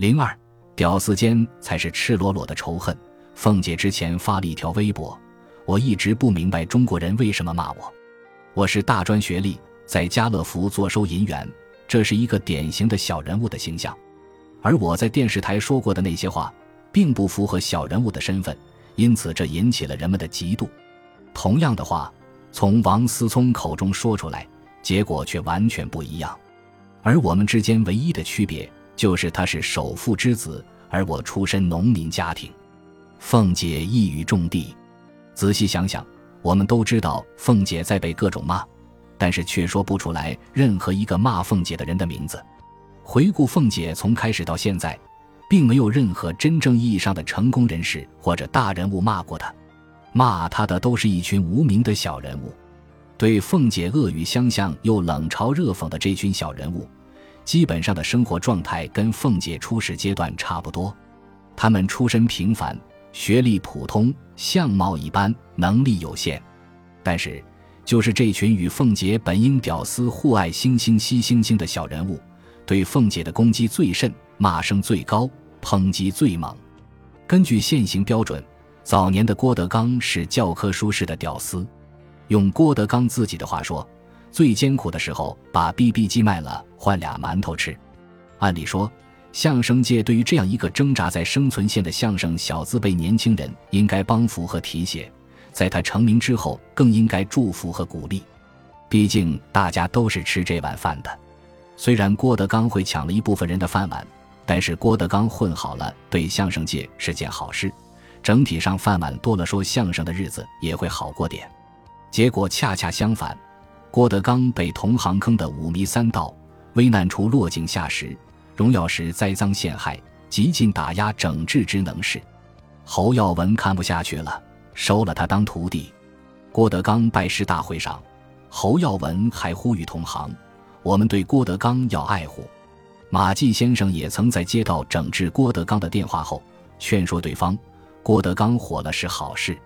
零二，屌丝间才是赤裸裸的仇恨。凤姐之前发了一条微博，我一直不明白中国人为什么骂我。我是大专学历，在家乐福做收银员，这是一个典型的小人物的形象。而我在电视台说过的那些话，并不符合小人物的身份，因此这引起了人们的嫉妒。同样的话，从王思聪口中说出来，结果却完全不一样。而我们之间唯一的区别，就是他是首富之子，而我出身农民家庭。凤姐一语中的，仔细想想，我们都知道凤姐在被各种骂，但是却说不出来任何一个骂凤姐的人的名字。回顾凤姐从开始到现在，并没有任何真正意义上的成功人士或者大人物骂过她，骂她的都是一群无名的小人物。对凤姐恶语相向又冷嘲热讽的这群小人物，基本上的生活状态跟凤姐初始阶段差不多。他们出身平凡，学历普通，相貌一般，能力有限。但是，就是这群与凤姐本应屌丝互爱惺惺惜惺惺的小人物，对凤姐的攻击最甚，骂声最高，抨击最猛。根据现行标准，早年的郭德纲是教科书式的屌丝。用郭德纲自己的话说，最艰苦的时候，把 BB 机卖了换俩馒头吃。按理说，相声界对于这样一个挣扎在生存线的相声小资辈年轻人，应该帮扶和提携，在他成名之后，更应该祝福和鼓励。毕竟大家都是吃这碗饭的。虽然郭德纲会抢了一部分人的饭碗，但是郭德纲混好了，对相声界是件好事。整体上饭碗多了，说相声的日子也会好过点。结果恰恰相反，郭德纲被同行坑得五迷三道，危难处落井下石，荣耀时栽赃陷害，极尽打压整治之能事。侯耀文看不下去了，收了他当徒弟。郭德纲拜师大会上，侯耀文还呼吁同行：“我们对郭德纲要爱护。”马季先生也曾在接到整治郭德纲的电话后，劝说对方：“郭德纲火了是好事。”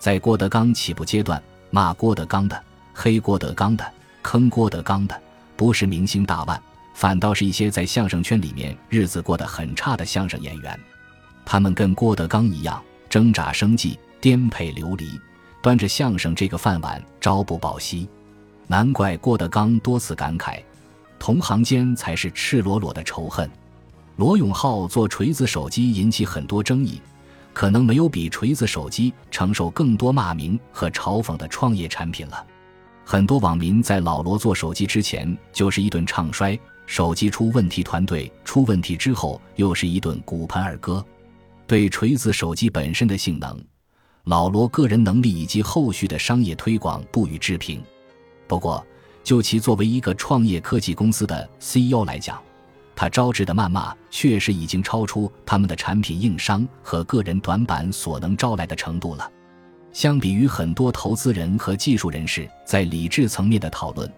在郭德纲起步阶段。骂郭德纲的、黑郭德纲的、坑郭德纲的，不是明星大腕，反倒是一些在相声圈里面日子过得很差的相声演员。他们跟郭德纲一样挣扎生计、颠沛流离，端着相声这个饭碗朝不保夕。难怪郭德纲多次感慨：同行间才是赤裸裸的仇恨。罗永浩做锤子手机引起很多争议。可能没有比锤子手机承受更多骂名和嘲讽的创业产品了。很多网民在老罗做手机之前就是一顿唱衰，手机出问题，团队出问题之后又是一顿骨盆儿歌。对锤子手机本身的性能、老罗个人能力以及后续的商业推广不予置评。不过，就其作为一个创业科技公司的 CEO 来讲，他招致的谩骂确实已经超出他们的产品硬伤和个人短板所能招来的程度了。相比于很多投资人和技术人士在理智层面的讨论，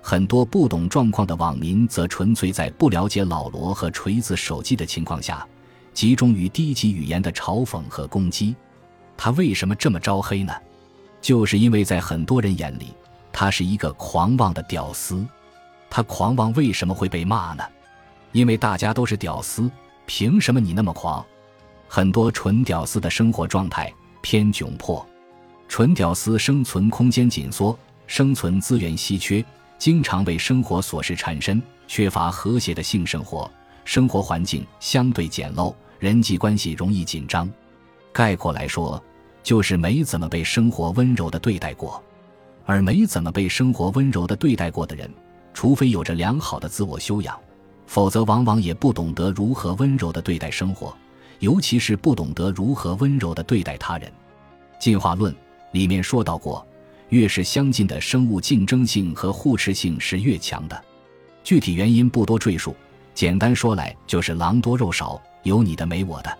很多不懂状况的网民则纯粹在不了解老罗和锤子手机的情况下，集中于低级语言的嘲讽和攻击。他为什么这么招黑呢？就是因为在很多人眼里，他是一个狂妄的屌丝。他狂妄为什么会被骂呢？因为大家都是屌丝，凭什么你那么狂？很多纯屌丝的生活状态偏窘迫，纯屌丝生存空间紧缩，生存资源稀缺，经常为生活琐事缠身，缺乏和谐的性生活，生活环境相对简陋，人际关系容易紧张。概括来说，就是没怎么被生活温柔的对待过。而没怎么被生活温柔的对待过的人，除非有着良好的自我修养。否则，往往也不懂得如何温柔的对待生活，尤其是不懂得如何温柔的对待他人。进化论里面说到过，越是相近的生物，竞争性和互斥性是越强的。具体原因不多赘述，简单说来就是狼多肉少，有你的没我的，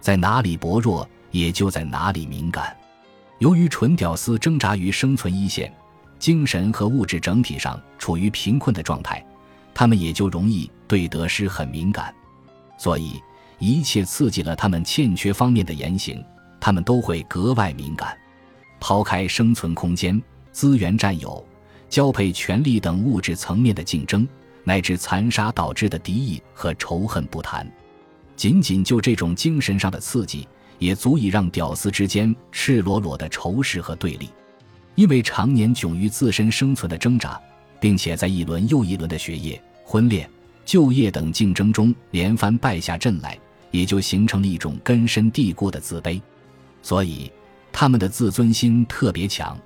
在哪里薄弱，也就在哪里敏感。由于纯屌丝挣扎于生存一线，精神和物质整体上处于贫困的状态。他们也就容易对得失很敏感，所以一切刺激了他们欠缺方面的言行，他们都会格外敏感。抛开生存空间、资源占有、交配权利等物质层面的竞争，乃至残杀导致的敌意和仇恨不谈，仅仅就这种精神上的刺激，也足以让屌丝之间赤裸裸的仇视和对立。因为常年窘于自身生存的挣扎，并且在一轮又一轮的学业、婚恋、就业等竞争中连番败下阵来，也就形成了一种根深蒂固的自卑。所以，他们的自尊心特别强。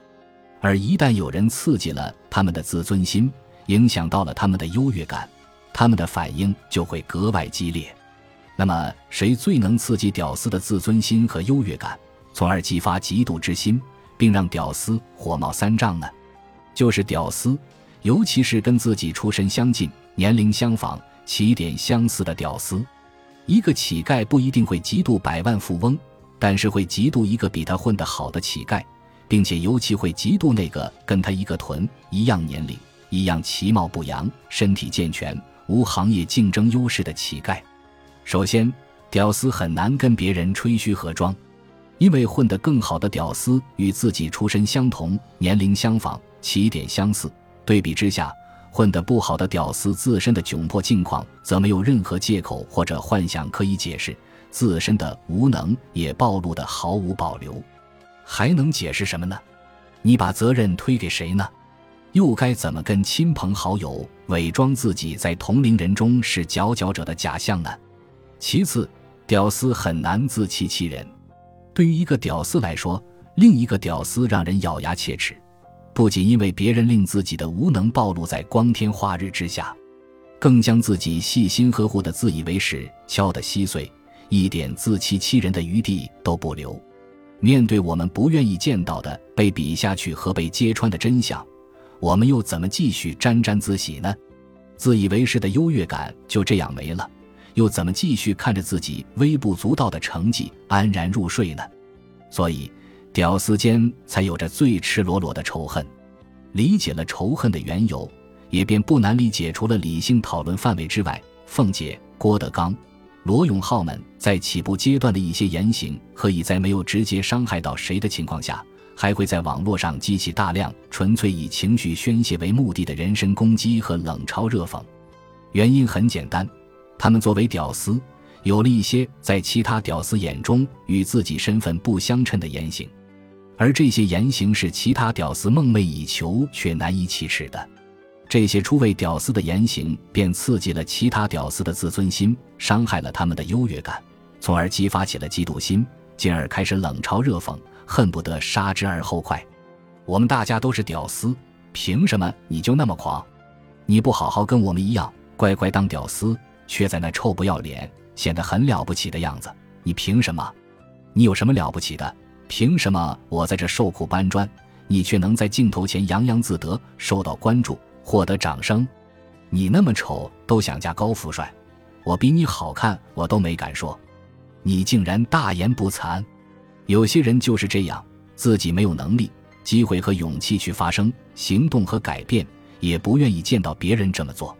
而一旦有人刺激了他们的自尊心，影响到了他们的优越感，他们的反应就会格外激烈。那么，谁最能刺激屌丝的自尊心和优越感，从而激发嫉妒之心？并让屌丝火冒三丈呢？就是屌丝，尤其是跟自己出身相近、年龄相仿、起点相似的屌丝。一个乞丐不一定会嫉妒百万富翁，但是会嫉妒一个比他混得好的乞丐，并且尤其会嫉妒那个跟他一个屯、一样年龄、一样其貌不扬、身体健全、无行业竞争优势的乞丐。首先，屌丝很难跟别人吹嘘和装。因为混得更好的屌丝与自己出身相同、年龄相仿、起点相似，对比之下，混得不好的屌丝自身的窘迫境况则没有任何借口或者幻想可以解释，自身的无能也暴露的毫无保留，还能解释什么呢？你把责任推给谁呢？又该怎么跟亲朋好友伪装自己在同龄人中是佼佼者的假象呢？其次，屌丝很难自欺欺人。对于一个屌丝来说，另一个屌丝让人咬牙切齿，不仅因为别人令自己的无能暴露在光天化日之下，更将自己细心呵护的自以为是敲得稀碎，一点自欺欺人的余地都不留。面对我们不愿意见到的被比下去和被揭穿的真相，我们又怎么继续沾沾自喜呢？自以为是的优越感就这样没了。又怎么继续看着自己微不足道的成绩安然入睡呢？所以，屌丝间才有着最赤裸裸的仇恨。理解了仇恨的缘由，也便不难理解，除了理性讨论范围之外，凤姐、郭德纲、罗永浩们在起步阶段的一些言行，可以在没有直接伤害到谁的情况下，还会在网络上激起大量纯粹以情绪宣泄为目的的人身攻击和冷嘲热讽。原因很简单。他们作为屌丝，有了一些在其他屌丝眼中与自己身份不相称的言行，而这些言行是其他屌丝梦寐以求却难以启齿的。这些初为屌丝的言行，便刺激了其他屌丝的自尊心，伤害了他们的优越感，从而激发起了嫉妒心，进而开始冷嘲热讽，恨不得杀之而后快。我们大家都是屌丝，凭什么你就那么狂？你不好好跟我们一样，乖乖当屌丝？却在那臭不要脸，显得很了不起的样子。你凭什么？你有什么了不起的？凭什么我在这受苦搬砖，你却能在镜头前洋洋自得，受到关注，获得掌声？你那么丑都想嫁高富帅，我比你好看我都没敢说，你竟然大言不惭。有些人就是这样，自己没有能力、机会和勇气去发声、行动和改变，也不愿意见到别人这么做。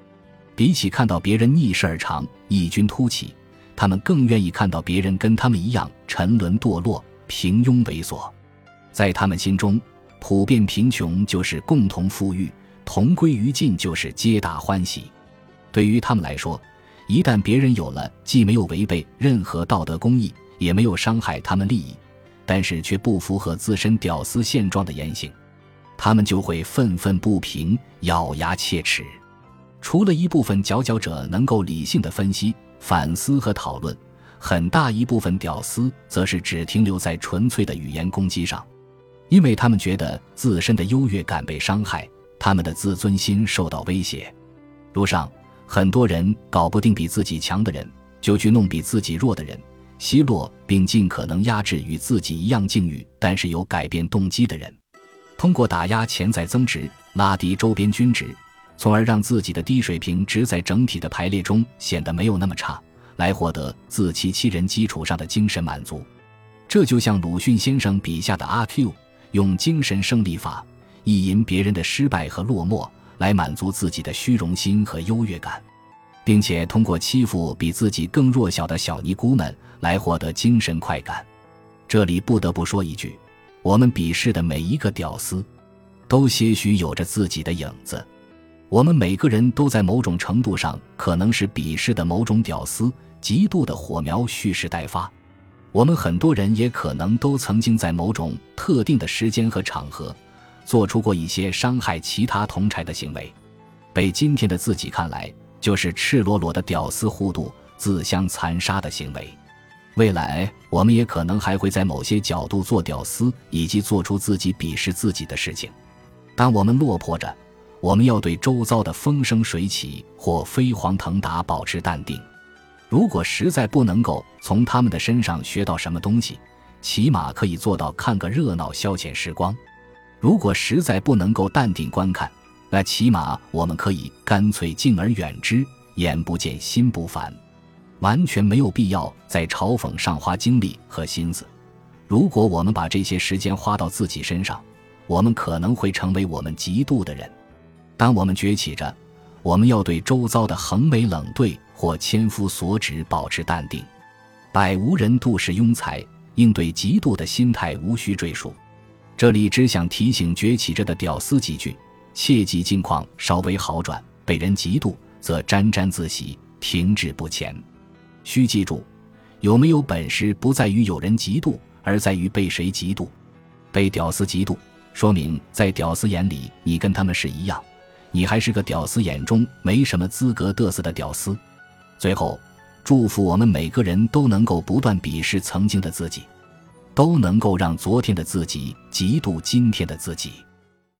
比起看到别人逆势而长、异军突起，他们更愿意看到别人跟他们一样沉沦堕落、平庸猥琐。在他们心中，普遍贫穷就是共同富裕，同归于尽就是皆大欢喜。对于他们来说，一旦别人有了既没有违背任何道德公义，也没有伤害他们利益，但是却不符合自身屌丝现状的言行，他们就会愤愤不平、咬牙切齿。除了一部分佼佼者能够理性的分析、反思和讨论，很大一部分屌丝则是只停留在纯粹的语言攻击上，因为他们觉得自身的优越感被伤害，他们的自尊心受到威胁。路上很多人搞不定比自己强的人，就去弄比自己弱的人，奚落并尽可能压制与自己一样境遇但是有改变动机的人，通过打压潜在增值，拉低周边均值。从而让自己的低水平值在整体的排列中显得没有那么差，来获得自欺欺人基础上的精神满足。这就像鲁迅先生笔下的阿 Q，用精神胜利法意淫别人的失败和落寞，来满足自己的虚荣心和优越感，并且通过欺负比自己更弱小的小尼姑们来获得精神快感。这里不得不说一句：我们鄙视的每一个屌丝，都些许有着自己的影子。我们每个人都在某种程度上可能是鄙视的某种屌丝，极度的火苗蓄势待发。我们很多人也可能都曾经在某种特定的时间和场合，做出过一些伤害其他同柴的行为，被今天的自己看来，就是赤裸裸的屌丝互妒、自相残杀的行为。未来，我们也可能还会在某些角度做屌丝，以及做出自己鄙视自己的事情。当我们落魄着，我们要对周遭的风生水起或飞黄腾达保持淡定。如果实在不能够从他们的身上学到什么东西，起码可以做到看个热闹消遣时光。如果实在不能够淡定观看，那起码我们可以干脆敬而远之，眼不见心不烦，完全没有必要在嘲讽上花精力和心思。如果我们把这些时间花到自己身上，我们可能会成为我们嫉妒的人。当我们崛起着，我们要对周遭的横眉冷对。或千夫所指，保持淡定。百无人妒是庸才，应对嫉妒的心态无需赘述。这里只想提醒崛起着的屌丝几句：切记境况稍微好转，被人嫉妒则沾沾自喜，停滞不前。需记住，有没有本事不在于有人嫉妒，而在于被谁嫉妒。被屌丝嫉妒，说明在屌丝眼里你跟他们是一样，你还是个屌丝眼中没什么资格嘚瑟的屌丝。最后，祝福我们每个人都能够不断鄙视曾经的自己，都能够让昨天的自己嫉妒今天的自己。